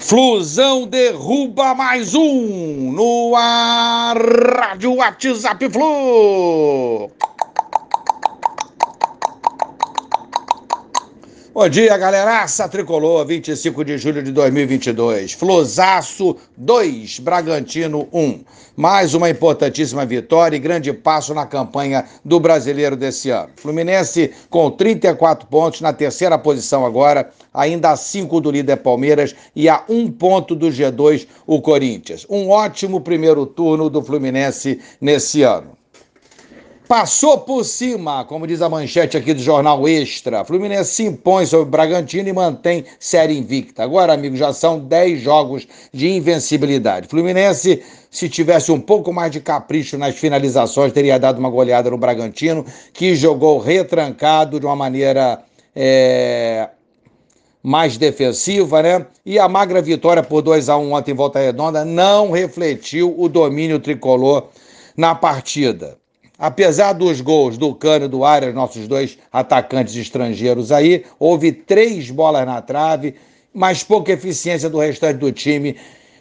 Flusão derruba mais um no ar, Rádio WhatsApp Flu. Bom dia, galeraça tricolor, 25 de julho de 2022. Flusaço 2, Bragantino 1. Mais uma importantíssima vitória e grande passo na campanha do brasileiro desse ano. Fluminense com 34 pontos na terceira posição agora, ainda a 5 do líder Palmeiras e a um ponto do G2 o Corinthians. Um ótimo primeiro turno do Fluminense nesse ano. Passou por cima, como diz a manchete aqui do Jornal Extra. Fluminense se impõe sobre o Bragantino e mantém série invicta. Agora, amigos, já são 10 jogos de invencibilidade. Fluminense, se tivesse um pouco mais de capricho nas finalizações, teria dado uma goleada no Bragantino, que jogou retrancado de uma maneira. É mais defensiva, né? E a magra vitória por 2 a 1 ontem em Volta Redonda não refletiu o domínio tricolor na partida. Apesar dos gols do Cano e do Arias, nossos dois atacantes estrangeiros aí, houve três bolas na trave, mas pouca eficiência do restante do time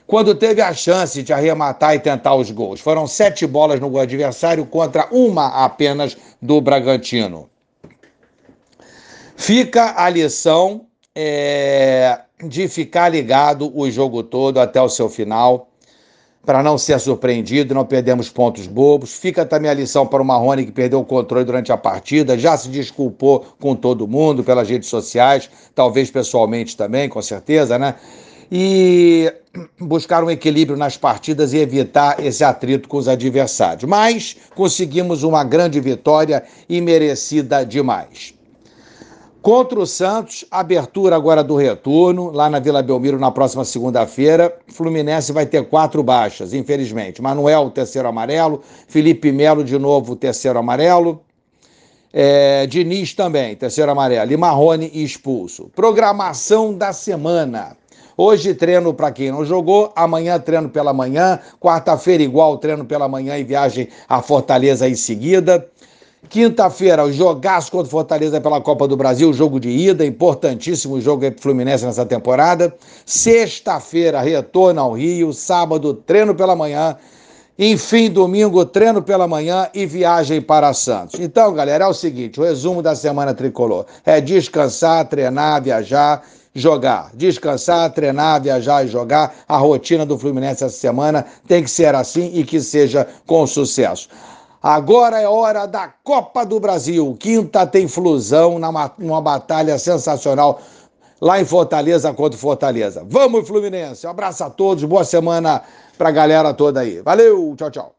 quando teve a chance de arrematar e tentar os gols. Foram sete bolas no gol adversário contra uma apenas do Bragantino. Fica a lição é, de ficar ligado o jogo todo até o seu final para não ser surpreendido, não perdemos pontos bobos. Fica também a lição para o Marrone, que perdeu o controle durante a partida, já se desculpou com todo mundo pelas redes sociais, talvez pessoalmente também, com certeza, né? E buscar um equilíbrio nas partidas e evitar esse atrito com os adversários. Mas conseguimos uma grande vitória e merecida demais. Contra o Santos, abertura agora do retorno, lá na Vila Belmiro na próxima segunda-feira. Fluminense vai ter quatro baixas, infelizmente. Manuel, terceiro amarelo. Felipe Melo, de novo, terceiro amarelo. É, Diniz também, terceiro amarelo. E Marrone expulso. Programação da semana. Hoje treino para quem não jogou, amanhã treino pela manhã, quarta-feira igual treino pela manhã e viagem a Fortaleza em seguida. Quinta-feira, jogaço contra Fortaleza pela Copa do Brasil, jogo de ida, importantíssimo jogo para o Fluminense nessa temporada. Sexta-feira, retorno ao Rio. Sábado, treino pela manhã. Enfim, domingo, treino pela manhã e viagem para Santos. Então, galera, é o seguinte: o resumo da semana tricolor é descansar, treinar, viajar, jogar. Descansar, treinar, viajar e jogar. A rotina do Fluminense essa semana tem que ser assim e que seja com sucesso. Agora é hora da Copa do Brasil. Quinta tem Flusão numa batalha sensacional lá em Fortaleza contra Fortaleza. Vamos, Fluminense. Um abraço a todos, boa semana pra galera toda aí. Valeu, tchau, tchau.